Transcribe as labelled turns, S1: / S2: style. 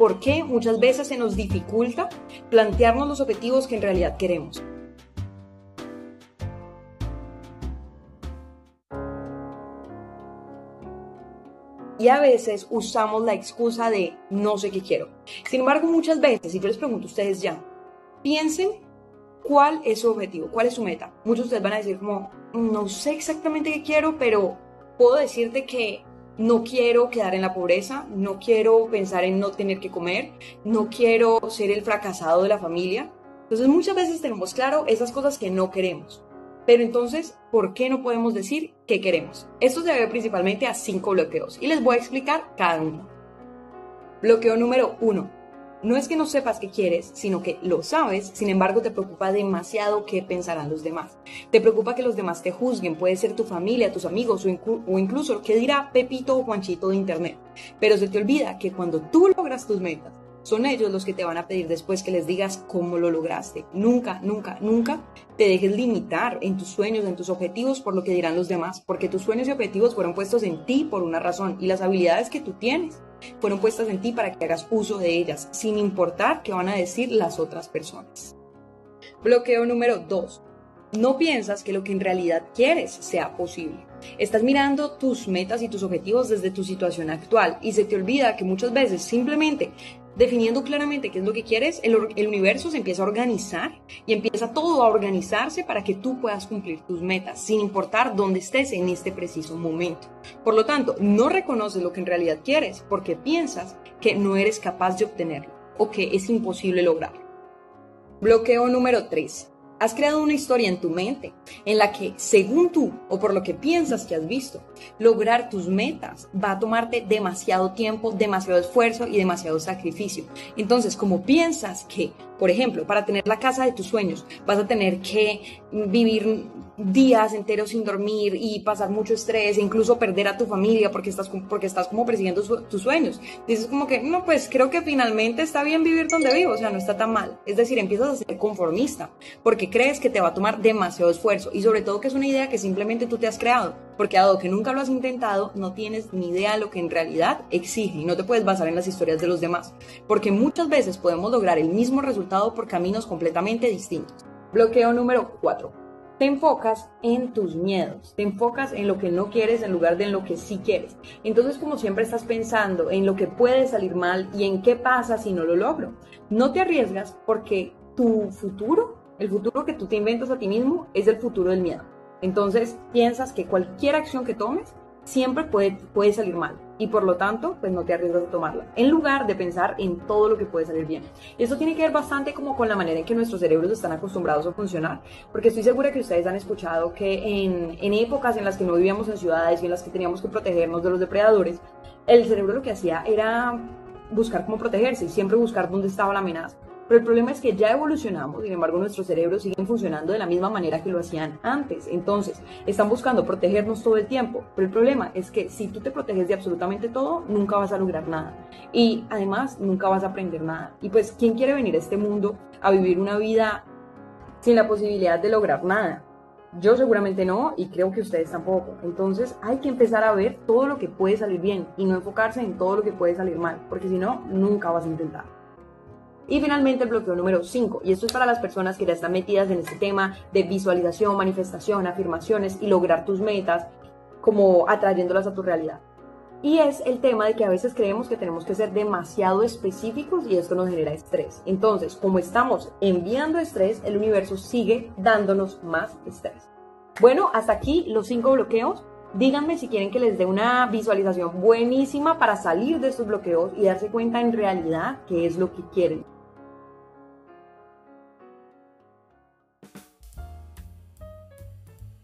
S1: por qué muchas veces se nos dificulta plantearnos los objetivos que en realidad queremos. Y a veces usamos la excusa de no sé qué quiero. Sin embargo, muchas veces, y yo les pregunto a ustedes ya, piensen cuál es su objetivo, cuál es su meta. Muchos de ustedes van a decir como, no sé exactamente qué quiero, pero puedo decirte que no quiero quedar en la pobreza, no quiero pensar en no tener que comer, no quiero ser el fracasado de la familia. Entonces muchas veces tenemos claro esas cosas que no queremos. Pero entonces, ¿por qué no podemos decir qué queremos? Esto se debe principalmente a cinco bloqueos y les voy a explicar cada uno. Bloqueo número uno, no es que no sepas qué quieres, sino que lo sabes, sin embargo te preocupa demasiado qué pensarán los demás. Te preocupa que los demás te juzguen, puede ser tu familia, tus amigos o, incluso qué dirá Pepito o Juanchito de Internet. Pero se te olvida que cuando tú logras tus metas, son ellos los que te van a pedir después que les digas cómo lo lograste. Nunca, nunca, nunca te dejes limitar en tus sueños, en tus objetivos por lo que dirán los demás, porque tus sueños y objetivos fueron puestos en ti por una razón y las habilidades que tú tienes fueron puestas en ti para que hagas uso de ellas, sin importar qué van a decir las otras personas. Bloqueo número 2. No piensas que lo que en realidad quieres sea posible. Estás mirando tus metas y tus objetivos desde tu situación actual y se te olvida que muchas veces simplemente definiendo claramente qué es lo que quieres, el, universo se empieza a organizar y empieza todo a organizarse para que tú puedas cumplir tus metas, sin importar dónde estés en este preciso momento. Por lo tanto, no reconoces lo que en realidad quieres porque piensas que no eres capaz de obtenerlo o que es imposible lograrlo. Bloqueo número 3. Has creado una historia en tu mente en la que, según tú o por lo que piensas que has visto, lograr tus metas va a tomarte demasiado tiempo, demasiado esfuerzo y demasiado sacrificio. Entonces, como piensas que, por ejemplo, para tener la casa de tus sueños, vas a tener que vivir días enteros sin dormir y pasar mucho estrés e incluso perder a tu familia porque estás, porque estás como persiguiendo tus sueños. Dices como que, no, pues creo que finalmente está bien vivir donde vivo, o sea, no está tan mal. Es decir, empiezas a ser conformista porque crees que te va a tomar demasiado esfuerzo y sobre todo que es una idea que simplemente tú te has creado, porque dado que nunca lo has intentado, no tienes ni idea de lo que en realidad exige y no te puedes basar en las historias de los demás, porque muchas veces podemos lograr el mismo resultado por caminos completamente distintos. Bloqueo número 4 te enfocas en tus miedos, te enfocas en lo que no quieres en lugar de en lo que sí quieres. Entonces, como siempre estás pensando en lo que puede salir mal y en qué pasa si no lo logro, no te arriesgas porque tu futuro, el futuro que tú te inventas a ti mismo, es el futuro del miedo. Entonces, piensas que cualquier acción que tomes siempre puede, puede salir mal y por lo tanto, pues no te arriesgas a tomarla, en lugar de pensar en todo lo que puede salir bien. Y eso tiene que ver bastante como con la manera en que nuestros cerebros están acostumbrados a funcionar, porque estoy segura que ustedes han escuchado que en, en épocas en las que no vivíamos en ciudades y en las que teníamos que protegernos de los depredadores, el cerebro lo que hacía era buscar cómo protegerse y siempre buscar dónde estaba la amenaza. Pero el problema es que ya evolucionamos, sin embargo nuestros cerebros siguen funcionando de la misma manera que lo hacían antes. Entonces, están buscando protegernos todo el tiempo. Pero el problema es que si tú te proteges de absolutamente todo, nunca vas a lograr nada. Y además, nunca vas a aprender nada. Y pues, ¿quién quiere venir a este mundo a vivir una vida sin la posibilidad de lograr nada? Yo seguramente no y creo que ustedes tampoco. Entonces hay que empezar a ver todo lo que puede salir bien y no enfocarse en todo lo que puede salir mal, porque si no, nunca vas a intentar. Y finalmente el bloqueo número 5, y esto es para las personas que ya están metidas en este tema de visualización, manifestación, afirmaciones y lograr tus metas, como atrayéndolas a tu realidad. Y es el tema de que a veces creemos que tenemos que ser demasiado específicos y esto nos genera estrés. Entonces, como estamos enviando estrés, el universo sigue dándonos más estrés. Bueno, hasta aquí los cinco bloqueos. Díganme si quieren que les dé una visualización buenísima para salir de estos bloqueos y darse cuenta en realidad qué es lo que quieren.